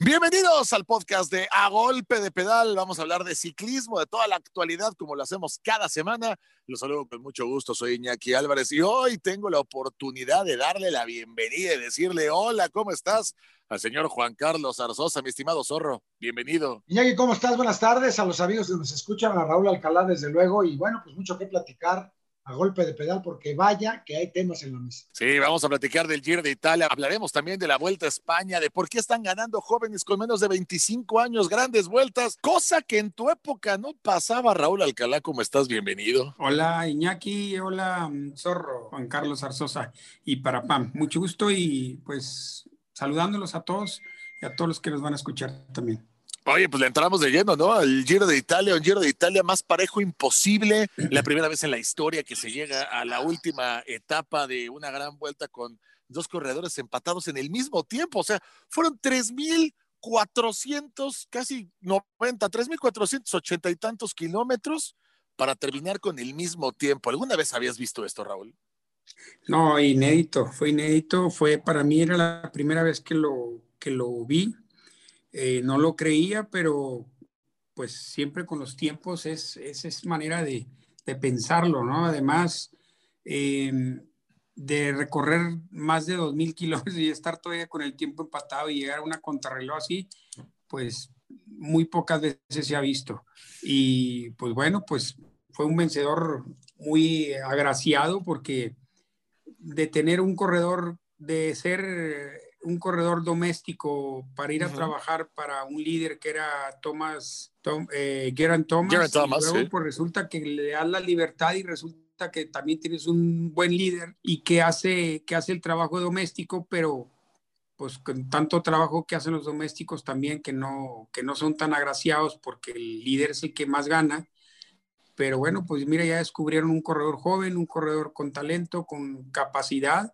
Bienvenidos al podcast de A Golpe de Pedal. Vamos a hablar de ciclismo, de toda la actualidad, como lo hacemos cada semana. Los saludo con mucho gusto. Soy Iñaki Álvarez y hoy tengo la oportunidad de darle la bienvenida y decirle: Hola, ¿cómo estás? Al señor Juan Carlos Arzosa, mi estimado zorro. Bienvenido. Iñaki, ¿cómo estás? Buenas tardes a los amigos que nos escuchan, a Raúl Alcalá, desde luego. Y bueno, pues mucho que platicar a golpe de pedal, porque vaya que hay temas en la mesa. Sí, vamos a platicar del Giro de Italia, hablaremos también de la Vuelta a España, de por qué están ganando jóvenes con menos de 25 años grandes vueltas, cosa que en tu época no pasaba. Raúl Alcalá, ¿cómo estás? Bienvenido. Hola Iñaki, hola Zorro, Juan Carlos Arzosa y para Pam, mucho gusto y pues saludándolos a todos y a todos los que nos van a escuchar también. Oye, pues le entramos de lleno, ¿no? Al Giro de Italia, un Giro de Italia más parejo imposible. La primera vez en la historia que se llega a la última etapa de una gran vuelta con dos corredores empatados en el mismo tiempo. O sea, fueron 3.400, casi 90, 3.480 y tantos kilómetros para terminar con el mismo tiempo. ¿Alguna vez habías visto esto, Raúl? No, inédito, fue inédito. Fue para mí era la primera vez que lo, que lo vi eh, no lo creía, pero pues siempre con los tiempos es, es, manera de, pensarlo, ¿no? Además, em, de recorrer más de 2.000 kilómetros y estar todavía con el tiempo empatado y llegar a una contrarreloj así, pues muy pocas veces se ha visto. Y pues bueno, pues fue un vencedor muy agraciado porque de tener un corredor, de ser un corredor doméstico para ir a trabajar para un líder que era Thomas, Tom, eh, Thomas. Thomas luego, pues resulta que le das la libertad y resulta que también tienes un buen líder y que hace, que hace el trabajo doméstico, pero pues con tanto trabajo que hacen los domésticos también que no, que no son tan agraciados porque el líder es el que más gana. Pero bueno, pues mira, ya descubrieron un corredor joven, un corredor con talento, con capacidad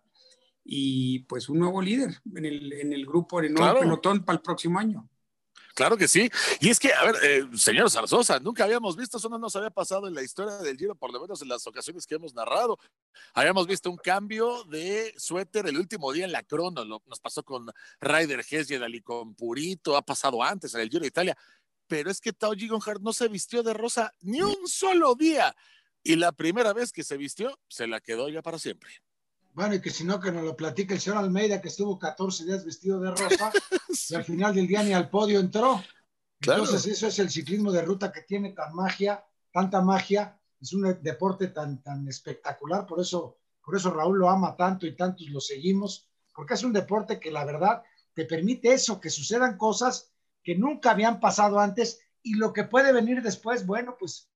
y pues un nuevo líder en el, en el grupo, en el nuevo pelotón para el próximo año. Claro que sí. Y es que, a ver, eh, señor Zarzosa, nunca habíamos visto, eso no nos había pasado en la historia del Giro, por lo menos en las ocasiones que hemos narrado. Habíamos visto un cambio de suéter el último día en la crono, nos pasó con Ryder Hesjedal y con Purito, ha pasado antes en el Giro de Italia, pero es que Tao Gigonhardt no se vistió de rosa ni un solo día. Y la primera vez que se vistió, se la quedó ya para siempre. Bueno, y que si no, que nos lo platique el señor Almeida, que estuvo 14 días vestido de rosa y al final del día ni al podio entró. Entonces, eso es el ciclismo de ruta que tiene tan magia, tanta magia. Es un deporte tan, tan espectacular, por eso, por eso Raúl lo ama tanto y tantos lo seguimos, porque es un deporte que la verdad te permite eso, que sucedan cosas que nunca habían pasado antes y lo que puede venir después, bueno, pues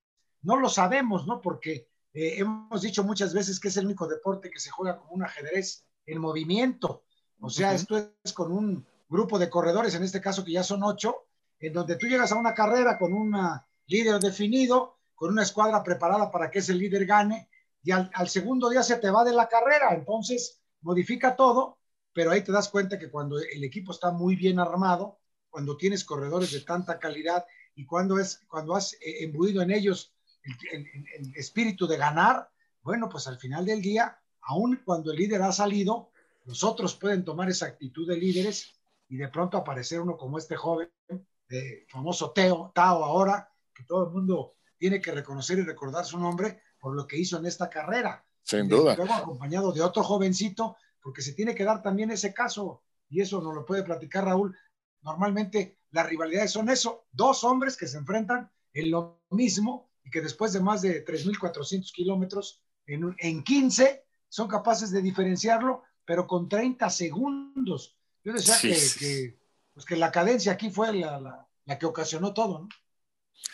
no lo sabemos, ¿no? Porque eh, hemos dicho muchas veces que es el único deporte que se juega como un ajedrez en movimiento. O sea, esto es con un grupo de corredores, en este caso que ya son ocho, en donde tú llegas a una carrera con un líder definido, con una escuadra preparada para que ese líder gane, y al, al segundo día se te va de la carrera. Entonces, modifica todo, pero ahí te das cuenta que cuando el equipo está muy bien armado, cuando tienes corredores de tanta calidad y cuando, es, cuando has eh, embuido en ellos el, espíritu de ganar, bueno, pues al final del día, aun cuando el líder ha salido, los otros pueden tomar esa actitud de líderes y de pronto aparecer uno como este joven, de famoso Teo, Tao ahora, que todo el mundo tiene que reconocer y recordar su nombre por lo que hizo en esta carrera. Sin duda. Luego acompañado de otro jovencito, porque se tiene que dar también ese caso, y eso nos lo puede platicar Raúl. Normalmente las rivalidades son eso, dos hombres que se enfrentan en lo mismo que después de más de 3.400 kilómetros en, en 15 son capaces de diferenciarlo, pero con 30 segundos. Yo decía que, pues que la cadencia aquí fue la, la, que ocasionó todo, ¿no?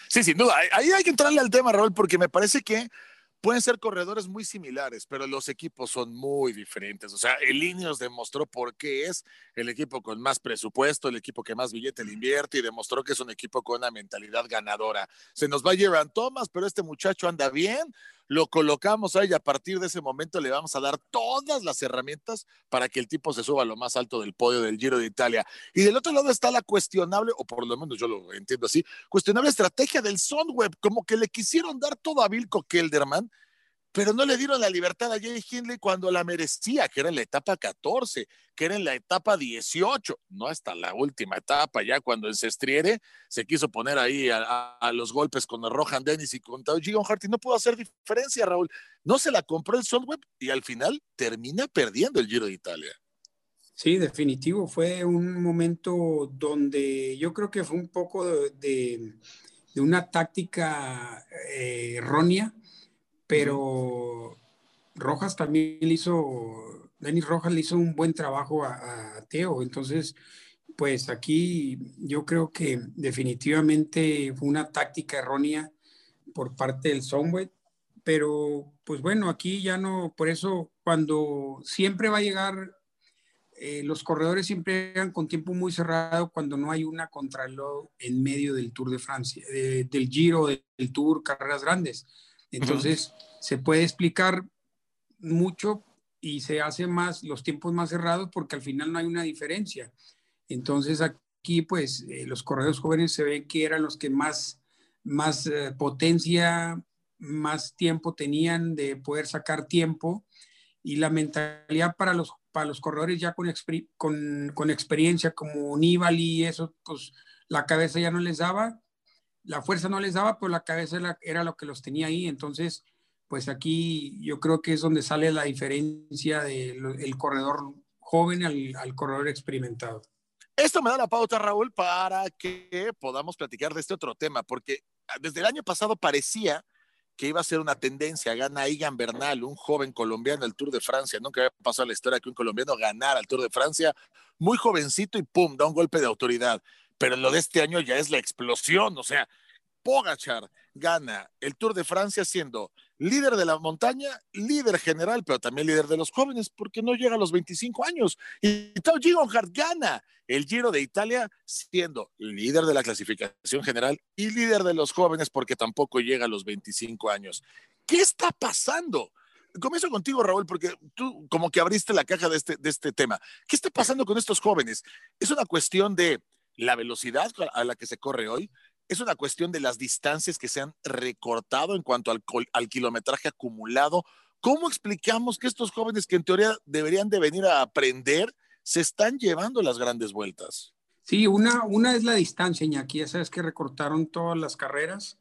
Sí, sin duda. Ahí hay que entrarle al tema, Raúl, porque me parece que pueden ser corredores muy similares, pero los equipos son muy diferentes. O sea, el Ineos demostró por qué es el equipo con más presupuesto, el equipo que más billete le invierte y demostró que es un equipo con una mentalidad ganadora. Se nos va Geran Thomas, pero este muchacho anda bien, lo colocamos ahí y a partir de ese momento le vamos a dar todas las herramientas para que el tipo se suba a lo más alto del podio del Giro de Italia. Y del otro lado está la cuestionable, o por lo menos yo lo entiendo así, cuestionable estrategia del Sunweb, como que le quisieron dar todo a Vilco Kelderman pero no le dieron la libertad a Jay Hindley cuando la merecía, que era en la etapa 14, que era en la etapa 18, no hasta la última etapa, ya cuando en Sestriere se quiso poner ahí a, los golpes con Rohan Dennis y con Gigon Hart y no pudo hacer diferencia, Raúl. No se la compró el Sunweb y al final termina perdiendo el Giro de Italia. Sí, definitivo. Fue un momento donde yo creo que fue un poco de, una táctica eh, errónea pero Rojas también hizo, Denis Rojas le hizo un buen trabajo a, Teo, entonces, pues aquí yo creo que definitivamente fue una táctica errónea por parte del Someway, pero pues bueno, aquí ya no, por eso cuando siempre va a llegar, eh, los corredores siempre llegan con tiempo muy cerrado cuando no hay una contrarreloj en medio del Tour de Francia, del Giro, del Tour, carreras grandes entonces, se puede explicar mucho y se hace más los tiempos más cerrados porque al final no hay una diferencia. Entonces, aquí, pues, eh, los corredores jóvenes se ven que eran los que más, más eh, potencia, más tiempo tenían de poder sacar tiempo y la mentalidad para los, para los corredores ya con, con, con experiencia como Nibali y eso, pues la cabeza ya no les daba la fuerza no les daba, pero la cabeza era, lo que los tenía ahí. Entonces, pues aquí yo creo que es donde sale la diferencia del corredor joven al, corredor experimentado. Esto me da la pauta, Raúl, para que podamos platicar de este otro tema, porque desde el año pasado parecía que iba a ser una tendencia. Gana Igan Bernal, un joven colombiano el Tour de Francia. Nunca había pasado la historia que un colombiano ganara el Tour de Francia. Muy jovencito y pum, da un golpe de autoridad pero lo de este año ya es la explosión, o sea, Pogachar gana el Tour de Francia siendo líder de la montaña, líder general, pero también líder de los jóvenes, porque no llega a los 25 años. Y Tao Gigonhardt gana el Giro de Italia siendo líder de la clasificación general y líder de los jóvenes, porque tampoco llega a los 25 años. ¿Qué está pasando? Comienzo contigo, Raúl, porque tú como que abriste la caja de este, de este tema. ¿Qué está pasando con estos jóvenes? ¿Es una cuestión de la velocidad a la que se corre hoy, es una cuestión de las distancias que se han recortado en cuanto al, al, kilometraje acumulado. ¿Cómo explicamos que estos jóvenes que en teoría deberían de venir a aprender se están llevando las grandes vueltas? Sí, una, una es la distancia, Iñaki. Ya sabes que recortaron todas las carreras.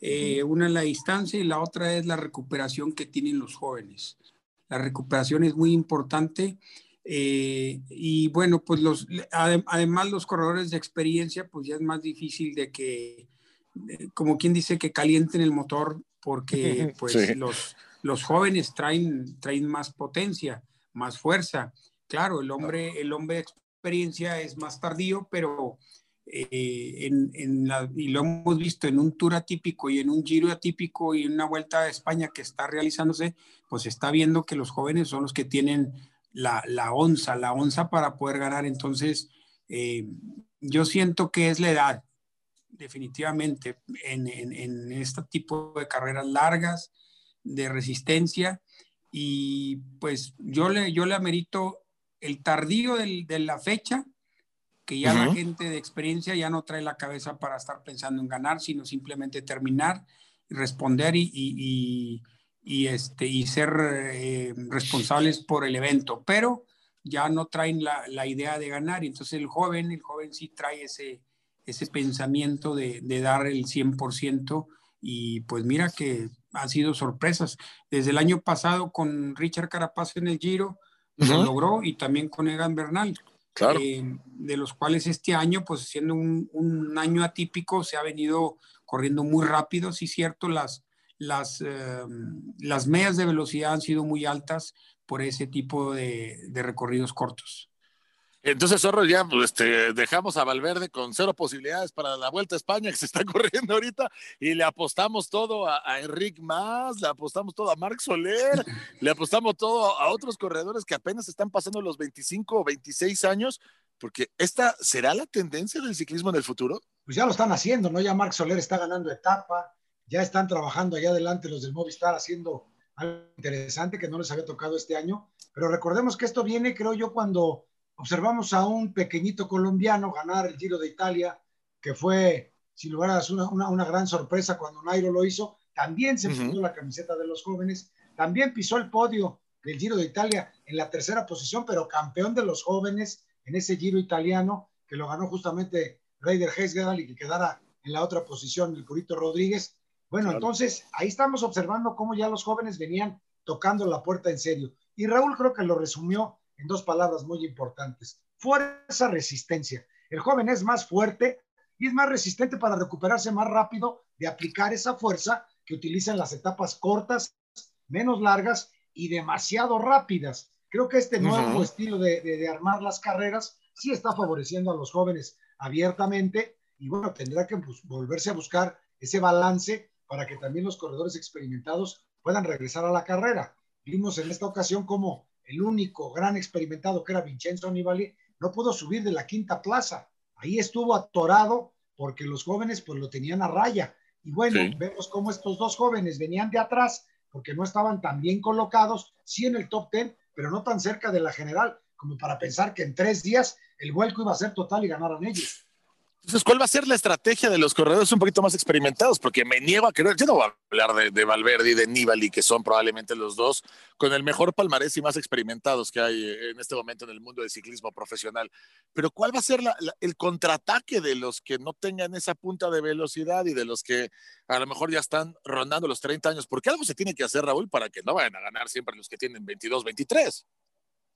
Eh, una es la distancia y la otra es la recuperación que tienen los jóvenes. La recuperación es muy importante eh, y bueno, pues los, además los corredores de experiencia, pues ya es más difícil de que, como quien dice, que calienten el motor, porque pues los, los jóvenes traen, traen más potencia, más fuerza. Claro, el hombre, el hombre de experiencia es más tardío, pero eh, en, en la, y lo hemos visto en un tour atípico y en un giro atípico y en una vuelta a España que está realizándose, pues está viendo que los jóvenes son los que tienen la, la onza, la onza para poder ganar. Entonces, eh, yo siento que es la edad, definitivamente, en, en, este tipo de carreras largas, de resistencia. Y pues yo le, yo le amerito el tardío de la fecha, que ya la gente de experiencia ya no trae la cabeza para estar pensando en ganar, sino simplemente terminar, responder y, y, este, y ser eh, responsables por el evento, pero ya no traen la, la, idea de ganar. Entonces el joven, el joven sí trae ese, ese pensamiento de, de dar el 100% y pues mira que han sido sorpresas. Desde el año pasado con Richard Carapaz en el Giro, lo logró y también con Egan Bernal. Claro. Eh, de los cuales este año, pues siendo un, un, año atípico, se ha venido corriendo muy rápido, sí cierto, las, las, eh, las medias de velocidad han sido muy altas por ese tipo de, recorridos cortos. Entonces, Zorro, ya pues, este, dejamos a Valverde con cero posibilidades para la Vuelta a España que se está corriendo ahorita y le apostamos todo a, a Enric Mas, le apostamos todo a Marc Soler, le apostamos todo a otros corredores que apenas están pasando los 25 o 26 años, porque esta será la tendencia del ciclismo en el futuro. Pues ya lo están haciendo, ¿no? Ya Marc Soler está ganando etapa, ya están trabajando allá adelante los del Movistar haciendo algo interesante que no les había tocado este año. Pero recordemos que esto viene, creo yo, cuando observamos a un pequeñito colombiano ganar el Giro de Italia, que fue, sin lugar a una, una, gran sorpresa cuando Nairo lo hizo. También se puso la camiseta de los jóvenes, también pisó el podio del Giro de Italia en la tercera posición, pero campeón de los jóvenes en ese Giro italiano, que lo ganó justamente Raider Hesgedal y que quedara en la otra posición el Curito Rodríguez. Bueno, entonces ahí estamos observando cómo ya los jóvenes venían tocando la puerta en serio. Y Raúl creo que lo resumió en dos palabras muy importantes. Fuerza, resistencia. El joven es más fuerte y es más resistente para recuperarse más rápido de aplicar esa fuerza que utiliza en las etapas cortas, menos largas y demasiado rápidas. Creo que este nuevo estilo de, armar las carreras sí está favoreciendo a los jóvenes abiertamente y bueno, tendrá que pues, volverse a buscar ese balance para que también los corredores experimentados puedan regresar a la carrera. Vimos en esta ocasión como el único gran experimentado que era Vincenzo Nibali no pudo subir de la quinta plaza. Ahí estuvo atorado porque los jóvenes pues lo tenían a raya. Y bueno, vemos cómo estos dos jóvenes venían de atrás porque no estaban tan bien colocados, sí en el top ten, pero no tan cerca de la general como para pensar que en tres días el vuelco iba a ser total y ganaran ellos. Entonces, ¿cuál va a ser la estrategia de los corredores un poquito más experimentados? Porque me niego a creer, yo no voy a hablar de, de Valverde y de Nibali, que son probablemente los dos con el mejor palmarés y más experimentados que hay en este momento en el mundo del ciclismo profesional. Pero ¿cuál va a ser el contraataque de los que no tengan esa punta de velocidad y de los que a lo mejor ya están rondando los 30 años? Porque algo se tiene que hacer, Raúl, para que no vayan a ganar siempre los que tienen 22, 23.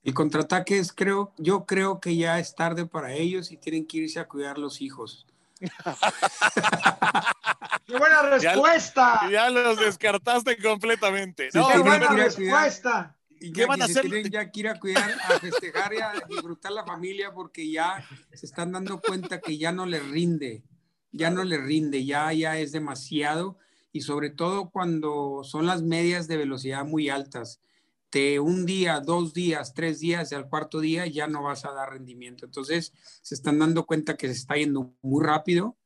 El contraataque es, creo, yo creo que ya es tarde para ellos y tienen que irse a cuidar los hijos. ¡Qué buena respuesta! Ya, los descartaste completamente. no, ¡Qué buena respuesta! ¿Y qué van a hacer? Tienen ya que ir a cuidar, a festejar y a disfrutar la familia porque ya se están dando cuenta que ya no les rinde, ya no les rinde, ya, ya es demasiado y sobre todo cuando son las medias de velocidad muy altas un día, dos días, tres días y al cuarto día ya no vas a dar rendimiento. Entonces se están dando cuenta que se está yendo muy rápido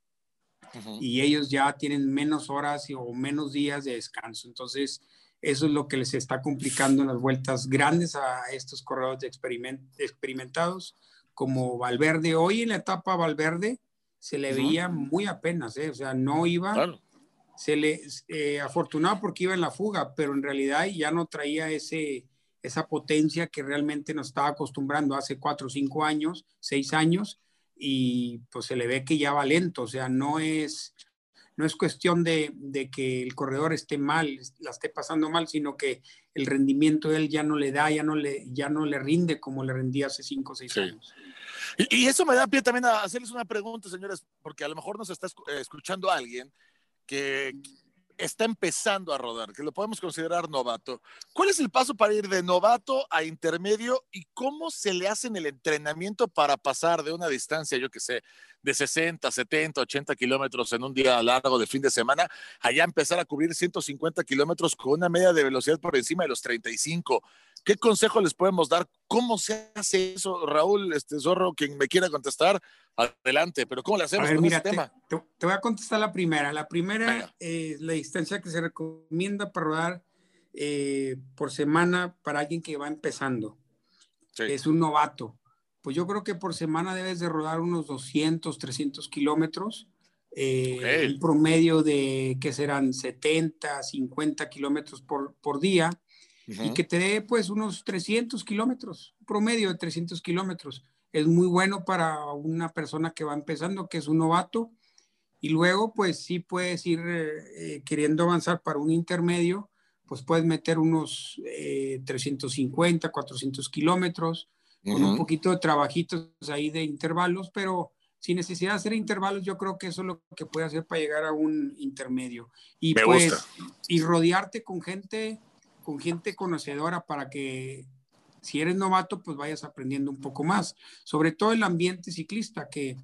y ellos ya tienen menos horas o menos días de descanso. Entonces eso es lo que les está complicando en las vueltas grandes a estos corredores de experimentados como Valverde. Hoy en la etapa Valverde se le veía muy apenas, ¿eh? o sea, no iba se le eh, afortunado porque iba en la fuga, pero en realidad ya no traía ese, esa potencia que realmente nos estaba acostumbrando hace cuatro, cinco años, seis años, y pues se le ve que ya va lento, o sea, no es, no es cuestión de, de, que el corredor esté mal, la esté pasando mal, sino que el rendimiento de él ya no le da, ya no le, ya no le rinde como le rendía hace cinco o seis años. Y, y, eso me da pie también a hacerles una pregunta, señores, porque a lo mejor nos está eh, escuchando alguien que está empezando a rodar, que lo podemos considerar novato. ¿Cuál es el paso para ir de novato a intermedio y cómo se le hace en el entrenamiento para pasar de una distancia, yo que sé, de 60, 70, 80 kilómetros en un día largo de fin de semana, allá empezar a cubrir 150 kilómetros con una media de velocidad por encima de los 35? ¿Qué consejo les podemos dar? ¿Cómo se hace eso, Raúl, este Zorro, quien me quiera contestar? Adelante, pero ¿cómo le hacemos con ese tema? Te, voy a contestar la primera. La primera es la distancia que se recomienda para rodar eh, por semana para alguien que va empezando. Es un novato. Pues yo creo que por semana debes de rodar unos 200, 300 kilómetros. Eh, Un promedio de que serán 70, 50 kilómetros por, por día y que te dé pues unos 300 kilómetros, promedio de 300 kilómetros. Es muy bueno para una persona que va empezando, que es un novato, y luego pues sí puedes ir eh, queriendo avanzar para un intermedio, pues puedes meter unos 350, eh, 400 kilómetros, con un poquito de trabajitos ahí de intervalos, pero sin necesidad de hacer intervalos, yo creo que eso es lo que puede hacer para llegar a un intermedio. Y pues, y rodearte con gente con gente conocedora para que si eres novato, pues vayas aprendiendo un poco más. Sobre todo el ambiente ciclista, que,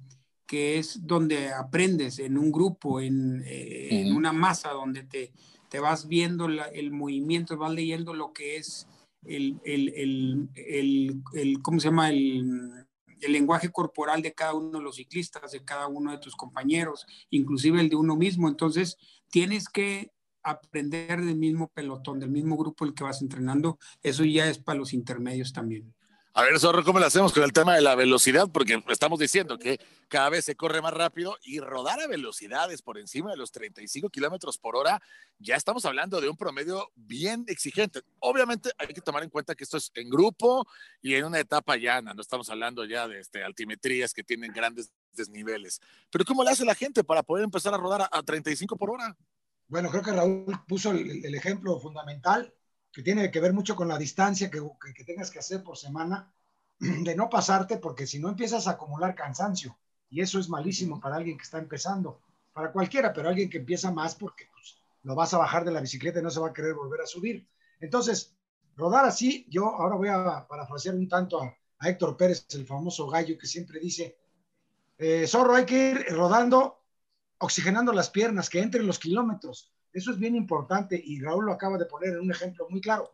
que es donde aprendes en un grupo, en, eh, una masa, donde te, te vas viendo el movimiento, vas leyendo lo que es el, el, el, el ¿cómo se llama? El, lenguaje corporal de cada uno de los ciclistas, de cada uno de tus compañeros, inclusive el de uno mismo. Entonces, tienes que aprender del mismo pelotón, del mismo grupo el que vas entrenando, eso ya es para los intermedios también. A ver, Zorro, ¿cómo lo hacemos con el tema de la velocidad? Porque estamos diciendo que cada vez se corre más rápido y rodar a velocidades por encima de los 35 kilómetros por hora, ya estamos hablando de un promedio bien exigente. Obviamente hay que tomar en cuenta que esto es en grupo y en una etapa llana, no estamos hablando ya de este, altimetrías que tienen grandes desniveles. Pero ¿cómo le hace la gente para poder empezar a rodar a, 35 por hora? Bueno, creo que Raúl puso el ejemplo fundamental que tiene que ver mucho con la distancia que, que, tengas que hacer por semana, de no pasarte, porque si no empiezas a acumular cansancio, y eso es malísimo para alguien que está empezando, para cualquiera, pero alguien que empieza más porque pues, lo vas a bajar de la bicicleta y no se va a querer volver a subir. Entonces, rodar así, yo ahora voy a parafrasear un tanto a, Héctor Pérez, el famoso gallo que siempre dice, eh, Zorro, hay que ir rodando, oxigenando las piernas, que entren los kilómetros. Eso es bien importante y Raúl lo acaba de poner en un ejemplo muy claro.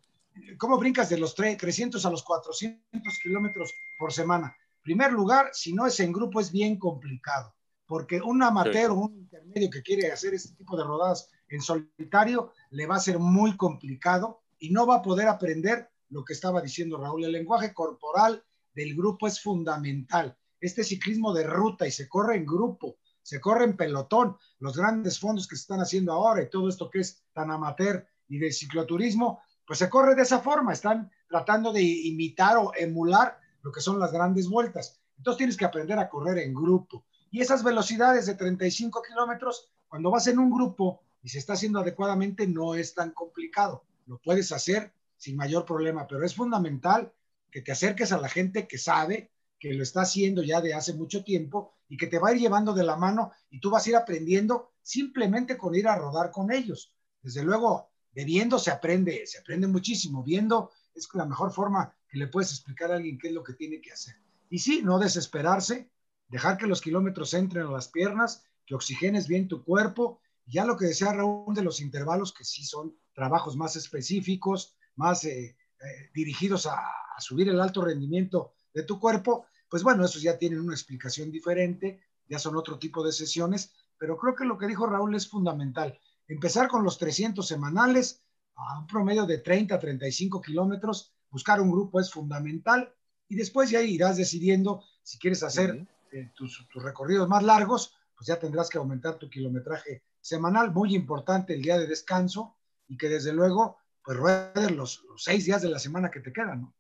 ¿Cómo brincas de los 300 a los 400 kilómetros por semana? Primer lugar, si no es en grupo es bien complicado, porque un amateur o un intermedio que quiere hacer este tipo de rodadas en solitario le va a ser muy complicado y no va a poder aprender lo que estaba diciendo Raúl. El lenguaje corporal del grupo es fundamental. Este ciclismo de ruta y se corre en grupo, se corre en pelotón, los grandes fondos que se están haciendo ahora y todo esto que es tan amateur y de cicloturismo, pues se corre de esa forma, están tratando de imitar o emular lo que son las grandes vueltas. Entonces tienes que aprender a correr en grupo. Y esas velocidades de 35 kilómetros, cuando vas en un grupo y se está haciendo adecuadamente, no es tan complicado. Lo puedes hacer sin mayor problema, pero es fundamental que te acerques a la gente que sabe, que lo está haciendo ya de hace mucho tiempo y que te va a ir llevando de la mano y tú vas a ir aprendiendo simplemente con ir a rodar con ellos. Desde luego, de viendo se aprende, se aprende muchísimo. Viendo es la mejor forma que le puedes explicar a alguien qué es lo que tiene que hacer. Y sí, no desesperarse, dejar que los kilómetros entren a las piernas, que oxigenes bien tu cuerpo. Ya lo que decía Raúl de los intervalos, que sí son trabajos más específicos, más eh, eh, dirigidos a, a subir el alto rendimiento de tu cuerpo, pues bueno, esos ya tienen una explicación diferente, ya son otro tipo de sesiones, pero creo que lo que dijo Raúl es fundamental. Empezar con los 300 semanales a un promedio de 30 a 35 kilómetros, buscar un grupo es fundamental y después ya irás decidiendo si quieres hacer eh, tus, recorridos más largos, pues ya tendrás que aumentar tu kilometraje semanal, muy importante el día de descanso y que desde luego pues ruedes los, los seis días de la semana que te quedan, ¿no?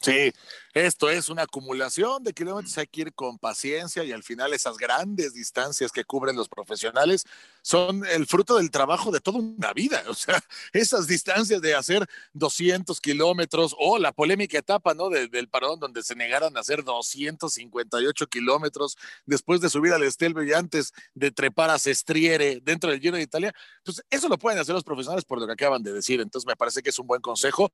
Sí, esto es una acumulación de kilómetros, hay que ir con paciencia y al final esas grandes distancias que cubren los profesionales son el fruto del trabajo de toda una vida. O sea, esas distancias de hacer 200 kilómetros o la polémica etapa, ¿no? del parón donde se negaron a hacer 258 kilómetros después de subir al Estelvio y antes de trepar a Sestriere dentro del Giro de Italia, pues eso lo pueden hacer los profesionales por lo que acaban de decir. Entonces me parece que es un buen consejo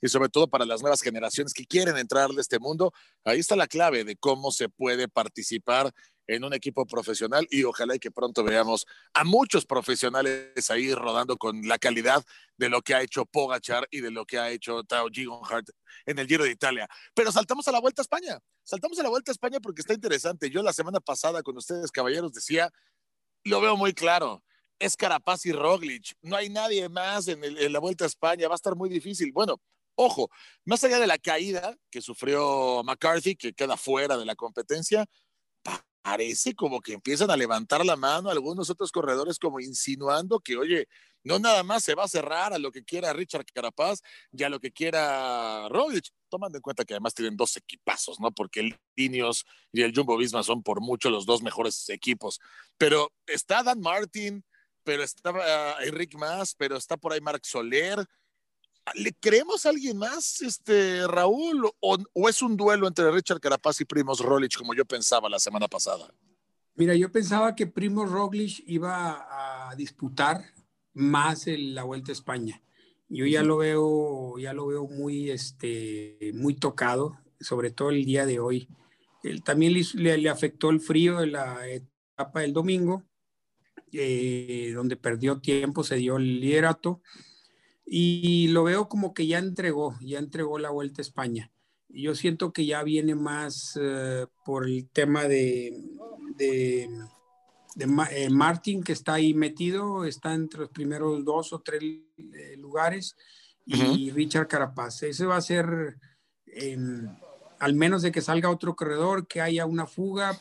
y sobre todo para las nuevas generaciones que quieren entrar de este mundo, ahí está la clave de cómo se puede participar en un equipo profesional y ojalá que pronto veamos a muchos profesionales ahí rodando con la calidad de lo que ha hecho Pogachar y de lo que ha hecho Tao Gigonhardt en el Giro de Italia. Pero saltamos a la Vuelta a España. Saltamos a la Vuelta a España porque está interesante. Yo la semana pasada con ustedes, caballeros, decía, lo veo muy claro es Carapaz y Roglic. No hay nadie más en, la Vuelta a España. Va a estar muy difícil. Bueno, ojo, más allá de la caída que sufrió McCarthy, que queda fuera de la competencia, parece como que empiezan a levantar la mano algunos otros corredores como insinuando que, oye, no nada más se va a cerrar a lo que quiera Richard Carapaz y a lo que quiera Roglic, tomando en cuenta que además tienen dos equipazos, ¿no? Porque el Ineos y el Jumbo Visma son por mucho los dos mejores equipos. Pero está Dan Martin, pero está uh, Enrique Más, pero está por ahí Marc Soler. ¿Le creemos a alguien más, este Raúl? O, es un duelo entre Richard Carapaz y Primos Roglic, como yo pensaba la semana pasada? Mira, yo pensaba que Primos Roglic iba a disputar más en la Vuelta a España. Yo ya lo veo, ya lo veo muy, este, muy tocado, sobre todo el día de hoy. Él, también le, le afectó el frío de la etapa del domingo eh, donde perdió tiempo, se dio el liderato y lo veo como que ya entregó, ya entregó la vuelta a España. Yo siento que ya viene más eh, por el tema de, de, eh, Martin, que está ahí metido, está entre los primeros dos o tres lugares, y Richard Carapaz. Ese va a ser al menos de que salga otro corredor, que haya una fuga,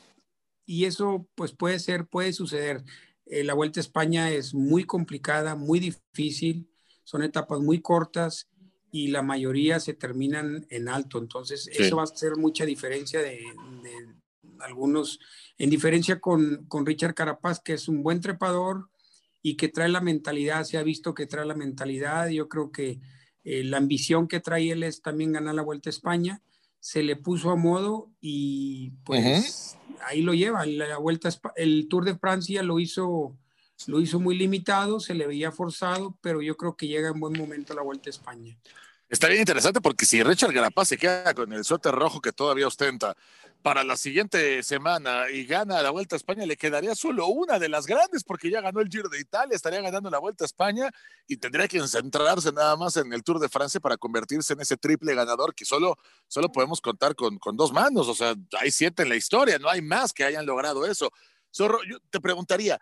y eso pues puede ser, puede suceder. Eh, la Vuelta a España es muy complicada, muy difícil, son etapas muy cortas y la mayoría se terminan en alto, entonces eso va a hacer mucha diferencia de, algunos, en diferencia con, con Richard Carapaz, que es un buen trepador y que trae la mentalidad, se ha visto que trae la mentalidad, yo creo que eh, la ambición que trae él es también ganar la Vuelta a España, se le puso a modo y pues ahí lo lleva. La vuelta, el Tour de Francia lo hizo, lo hizo muy limitado, se le veía forzado, pero yo creo que llega en buen momento la Vuelta a España. Está bien interesante porque si Richard Garapaz se queda con el suéter rojo que todavía ostenta para la siguiente semana y gana la Vuelta a España, le quedaría solo una de las grandes porque ya ganó el Giro de Italia, estaría ganando la Vuelta a España y tendría que centrarse nada más en el Tour de Francia para convertirse en ese triple ganador que solo, solo podemos contar con, con dos manos. O sea, hay siete en la historia, no hay más que hayan logrado eso. Zorro, te preguntaría,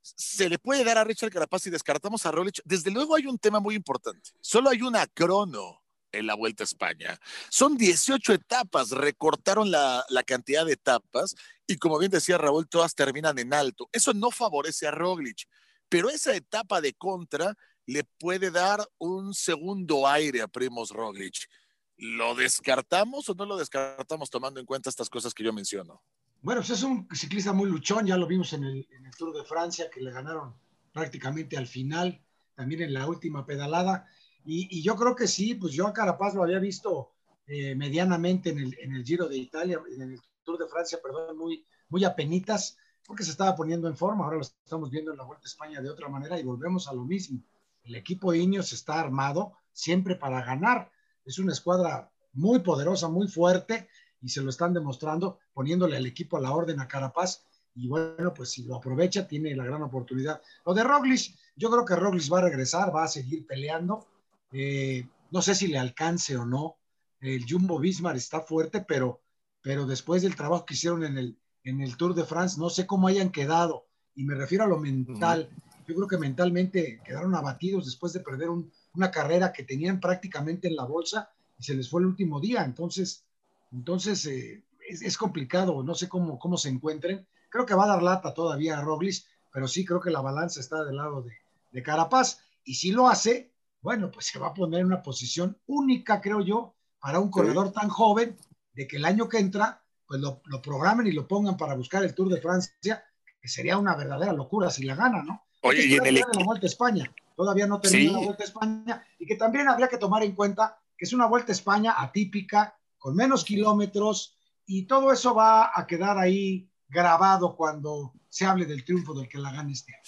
¿se le puede dar a Richard Carapaz si descartamos a Rolich? Desde luego hay un tema muy importante. Solo hay una crono en la Vuelta a España. Son 18 etapas, recortaron la, cantidad de etapas y como bien decía Raúl, todas terminan en alto. Eso no favorece a Roglic, pero esa etapa de contra le puede dar un segundo aire a Primos Roglic. ¿Lo descartamos o no lo descartamos tomando en cuenta estas cosas que yo menciono? Bueno, pues es un ciclista muy luchón, ya lo vimos en el Tour de Francia, que le ganaron prácticamente al final, también en la última pedalada y, yo creo que sí, pues yo a Carapaz lo había visto eh, medianamente en el, en el, Giro de Italia, en el Tour de Francia, perdón, muy, muy apenitas, porque se estaba poniendo en forma. Ahora lo estamos viendo en la Vuelta a España de otra manera y volvemos a lo mismo. El equipo Ineos está armado siempre para ganar. Es una escuadra muy poderosa, muy fuerte y se lo están demostrando poniéndole al equipo a la orden a Carapaz. Y bueno, pues si lo aprovecha, tiene la gran oportunidad. Lo de Roglic, yo creo que Roglic va a regresar, va a seguir peleando eh, no sé si le alcance o no. El Jumbo Bismarck está fuerte, pero, pero después del trabajo que hicieron en el, en el Tour de France, no sé cómo hayan quedado. Y me refiero a lo mental. Yo creo que mentalmente quedaron abatidos después de perder una carrera que tenían prácticamente en la bolsa y se les fue el último día. Entonces, entonces eh, es, complicado. No sé cómo, cómo se encuentren. Creo que va a dar lata todavía a Roglic, pero sí creo que la balanza está del lado de, de Carapaz. Y si lo hace, bueno, pues se va a poner en una posición única, creo yo, para un corredor tan joven, de que el año que entra, pues lo, programen y lo pongan para buscar el Tour de Francia, que sería una verdadera locura si la gana, ¿no? Oye, y en el... la Vuelta a España, todavía no termina la Vuelta a España, y que también habría que tomar en cuenta que es una Vuelta a España atípica, con menos kilómetros, y todo eso va a quedar ahí grabado cuando se hable del triunfo del que la gane este año.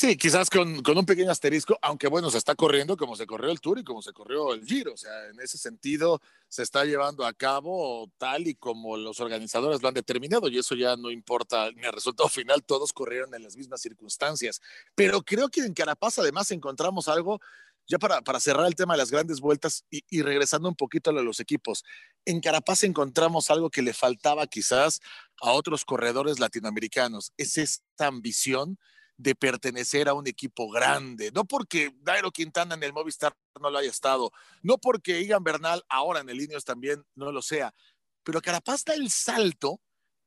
Sí, quizás con, un pequeño asterisco, aunque bueno, se está corriendo como se corrió el Tour y como se corrió el Giro. O sea, en ese sentido se está llevando a cabo tal y como los organizadores lo han determinado y eso ya no importa ni el resultado final, todos corrieron en las mismas circunstancias. Pero creo que en Carapaz además encontramos algo, ya para, para cerrar el tema de las grandes vueltas y, y regresando un poquito a los equipos, en Carapaz encontramos algo que le faltaba quizás a otros corredores latinoamericanos, es esta ambición de pertenecer a un equipo grande, no porque Dairo Quintana en el Movistar no lo haya estado, no porque Igan Bernal ahora en el Ineos también no lo sea, pero Carapaz da el salto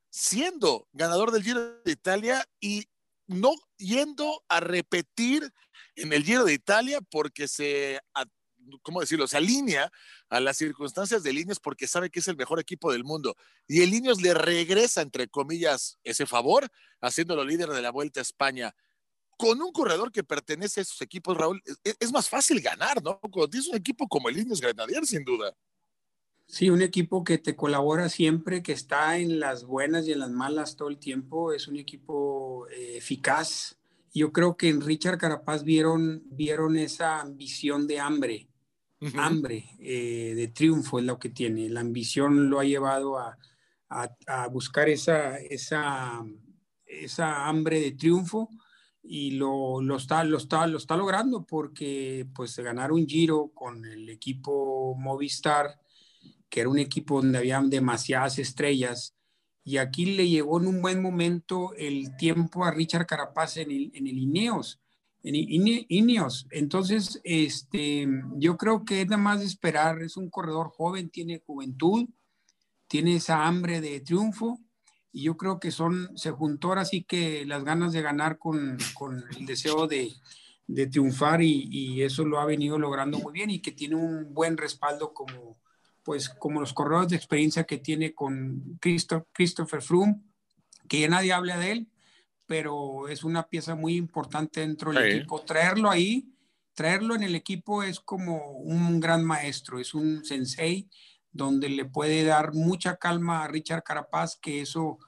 siendo ganador del Giro de Italia y no yendo a repetir en el Giro de Italia porque se ¿cómo decirlo? Se alinea a las circunstancias de Líneas porque sabe que es el mejor equipo del mundo. Y el Líneas le regresa, entre comillas, ese favor, haciéndolo líder de la Vuelta a España. Con un corredor que pertenece a esos equipos, Raúl, es, más fácil ganar, ¿no? Cuando tienes un equipo como el Líneas Grenadier, sin duda. Sí, un equipo que te colabora siempre, que está en las buenas y en las malas todo el tiempo, es un equipo eh, eficaz. Yo creo que en Richard Carapaz vieron, vieron esa ambición de hambre, hambre eh, de triunfo es lo que tiene. La ambición lo ha llevado a, buscar esa, esa, esa, hambre de triunfo y lo, lo, está, lo, está, lo está logrando porque pues ganar un giro con el equipo Movistar, que era un equipo donde había demasiadas estrellas, y aquí le llegó en un buen momento el tiempo a Richard Carapaz en el, en el Ineos Ineos. Entonces, este, yo creo que es nada más de esperar, es un corredor joven, tiene juventud, tiene esa hambre de triunfo y yo creo que son, se juntó ahora sí que las ganas de ganar con, con el deseo de, de triunfar y, y, eso lo ha venido logrando muy bien y que tiene un buen respaldo como, pues, como los corredores de experiencia que tiene con Christo, Christopher Froome, que ya nadie habla de él, pero es una pieza muy importante dentro del equipo. Traerlo ahí, traerlo en el equipo es como un gran maestro, es un sensei donde le puede dar mucha calma a Richard Carapaz, que eso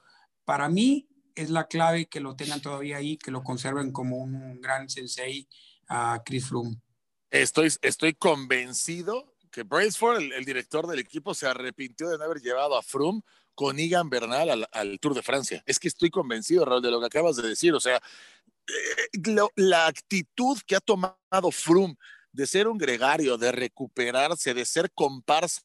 para mí es la clave que lo tengan todavía ahí, que lo conserven como un gran sensei a Chris Froome. Estoy, estoy convencido que Braceford, el, el, director del equipo, se arrepintió de no haber llevado a Froome con Igan Bernal al, Tour de Francia. Es que estoy convencido, Raúl, de lo que acabas de decir. O sea, eh, lo, la actitud que ha tomado Froome de ser un gregario, de recuperarse, de ser comparsa,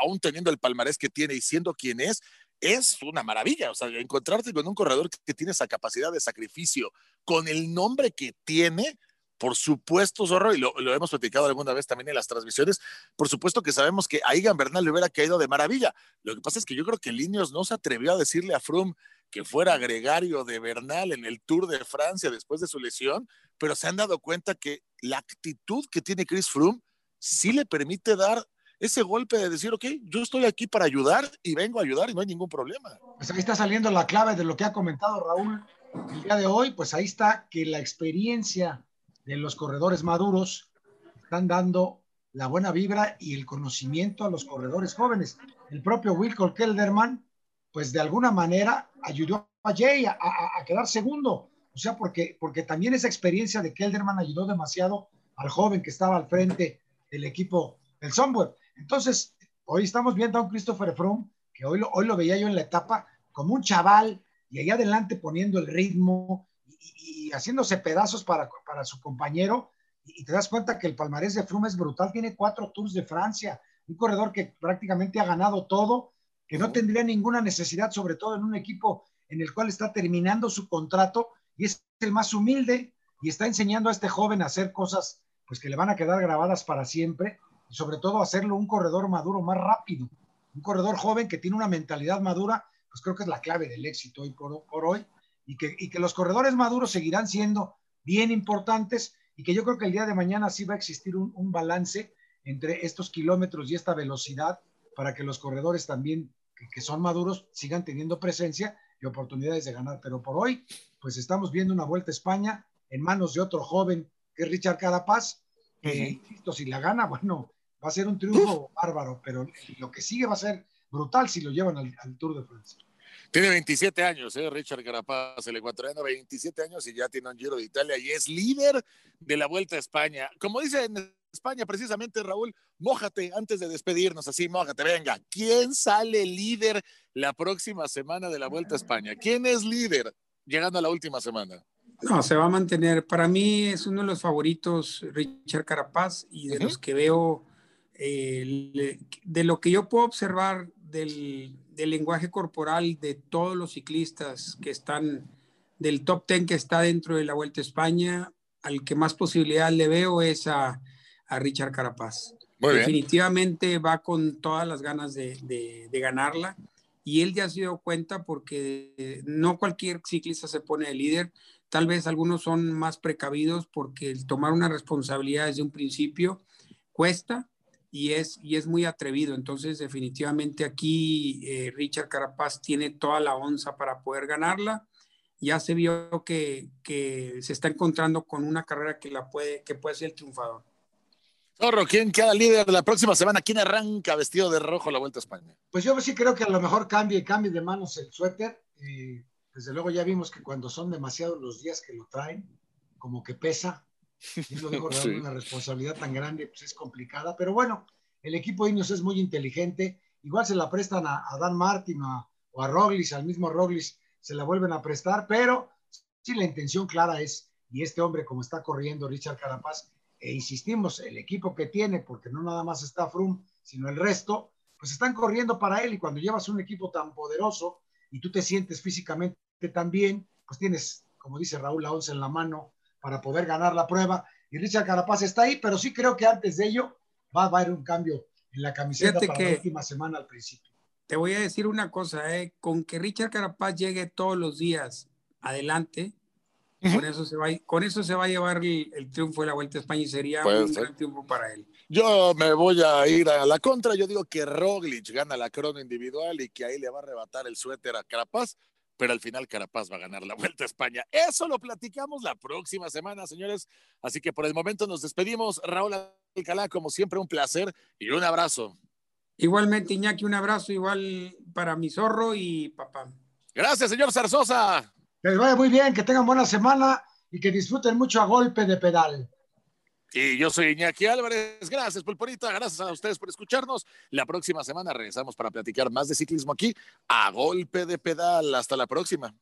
aún teniendo el palmarés que tiene y siendo quien es, es una maravilla. O sea, encontrarte con un corredor que tiene esa capacidad de sacrificio, con el nombre que tiene, por supuesto, Zorro, y lo, hemos platicado alguna vez también en las transmisiones, por supuesto que sabemos que a Igan Bernal le hubiera caído de maravilla. Lo que pasa es que yo creo que Linios no se atrevió a decirle a Froome que fuera gregario de Bernal en el Tour de Francia después de su lesión, pero se han dado cuenta que la actitud que tiene Chris Froome sí le permite dar ese golpe de decir, ok, yo estoy aquí para ayudar y vengo a ayudar y no hay ningún problema. Pues ahí está saliendo la clave de lo que ha comentado Raúl el día de hoy, pues ahí está que la experiencia de los corredores maduros están dando la buena vibra y el conocimiento a los corredores jóvenes. El propio Wilco Kelderman, pues de alguna manera ayudó a Jay a, quedar segundo. O sea, porque, porque también esa experiencia de Kelderman ayudó demasiado al joven que estaba al frente del equipo del Sunweb. Entonces, hoy estamos viendo a un Christopher Froome, que hoy lo, hoy lo veía yo en la etapa como un chaval y ahí adelante poniendo el ritmo y, y haciéndose pedazos para, para su compañero. Y, y, te das cuenta que el palmarés de Froome es brutal, tiene cuatro Tours de Francia, un corredor que prácticamente ha ganado todo, que no tendría ninguna necesidad, sobre todo en un equipo en el cual está terminando su contrato y es el más humilde y está enseñando a este joven a hacer cosas pues que le van a quedar grabadas para siempre y sobre todo hacerlo un corredor maduro más rápido, un corredor joven que tiene una mentalidad madura, pues creo que es la clave del éxito hoy por, por hoy, y que, y que los corredores maduros seguirán siendo bien importantes y que yo creo que el día de mañana sí va a existir un, un balance entre estos kilómetros y esta velocidad para que los corredores también que, que, son maduros sigan teniendo presencia y oportunidades de ganar. Pero por hoy, pues estamos viendo una vuelta a España en manos de otro joven que es Richard Carapaz, que, uh -huh. si la gana, bueno, va a ser un triunfo bárbaro, pero lo que sigue va a ser brutal si lo llevan al, al Tour de Francia. Tiene 27 años, ¿eh? Richard Carapaz, el ecuatoriano, 27 años y ya tiene un Giro de Italia y es líder de la Vuelta a España. Como dice en España, precisamente, Raúl, mójate antes de despedirnos, así, mójate, venga. ¿Quién sale líder la próxima semana de la Vuelta a España? ¿Quién es líder llegando a la última semana? No, se va a mantener. Para mí es uno de los favoritos, Richard Carapaz, y de uh -huh. los que veo eh, de lo que yo puedo observar del, del, lenguaje corporal de todos los ciclistas que están del top 10 que está dentro de la Vuelta a España, al que más posibilidad le veo es a, a Richard Carapaz. Muy Definitivamente bien. va con todas las ganas de, de, de, ganarla y él ya se dio cuenta porque no cualquier ciclista se pone de líder, tal vez algunos son más precavidos porque el tomar una responsabilidad desde un principio cuesta, y es, y es muy atrevido. Entonces, definitivamente aquí eh, Richard Carapaz tiene toda la onza para poder ganarla. Ya se vio que, que, se está encontrando con una carrera que, la puede, que puede ser el triunfador. Zorro, ¿quién queda líder la próxima semana? ¿Quién arranca vestido de rojo la Vuelta a España? Pues yo sí creo que a lo mejor cambie, cambie de manos el suéter. Eh, desde luego ya vimos que cuando son demasiados los días que lo traen, como que pesa, y lo digo, sí. una responsabilidad tan grande, pues es complicada, pero bueno, el equipo de Ineos es muy inteligente, igual se la prestan a, a Dan Martin a, o a Roglis, al mismo Roglis se la vuelven a prestar, pero sí la intención clara es, y este hombre como está corriendo Richard Carapaz, e insistimos, el equipo que tiene, porque no nada más está Froome, sino el resto, pues están corriendo para él. Y cuando llevas un equipo tan poderoso y tú te sientes físicamente tan bien, pues tienes, como dice Raúl, la once en la mano, para poder ganar la prueba. Y Richard Carapaz está ahí, pero sí creo que antes de ello va a haber un cambio en la camiseta Fíjate para que, la última semana al principio. te voy a decir una cosa, ¿eh? con que Richard Carapaz llegue todos los días adelante, con, eso se va, con eso se va a llevar el, triunfo de la Vuelta a España y sería un gran triunfo para él. Yo me voy a ir a la contra. Yo digo que Roglic gana la crono individual y que ahí le va a arrebatar el suéter a Carapaz, pero al final Carapaz va a ganar la Vuelta a España. Eso lo platicamos la próxima semana, señores. Así que por el momento nos despedimos. Raúl Alcalá, como siempre, un placer y un abrazo. Igualmente, Iñaki, un abrazo igual para mi zorro y papá. Gracias, señor Zarzosa. Que les vaya muy bien, que tengan buena semana y que disfruten mucho a golpe de pedal. Y yo soy Iñaki Álvarez. Gracias, Pulporita. Gracias a ustedes por escucharnos. La próxima semana regresamos para platicar más de ciclismo aquí a golpe de pedal. Hasta la próxima.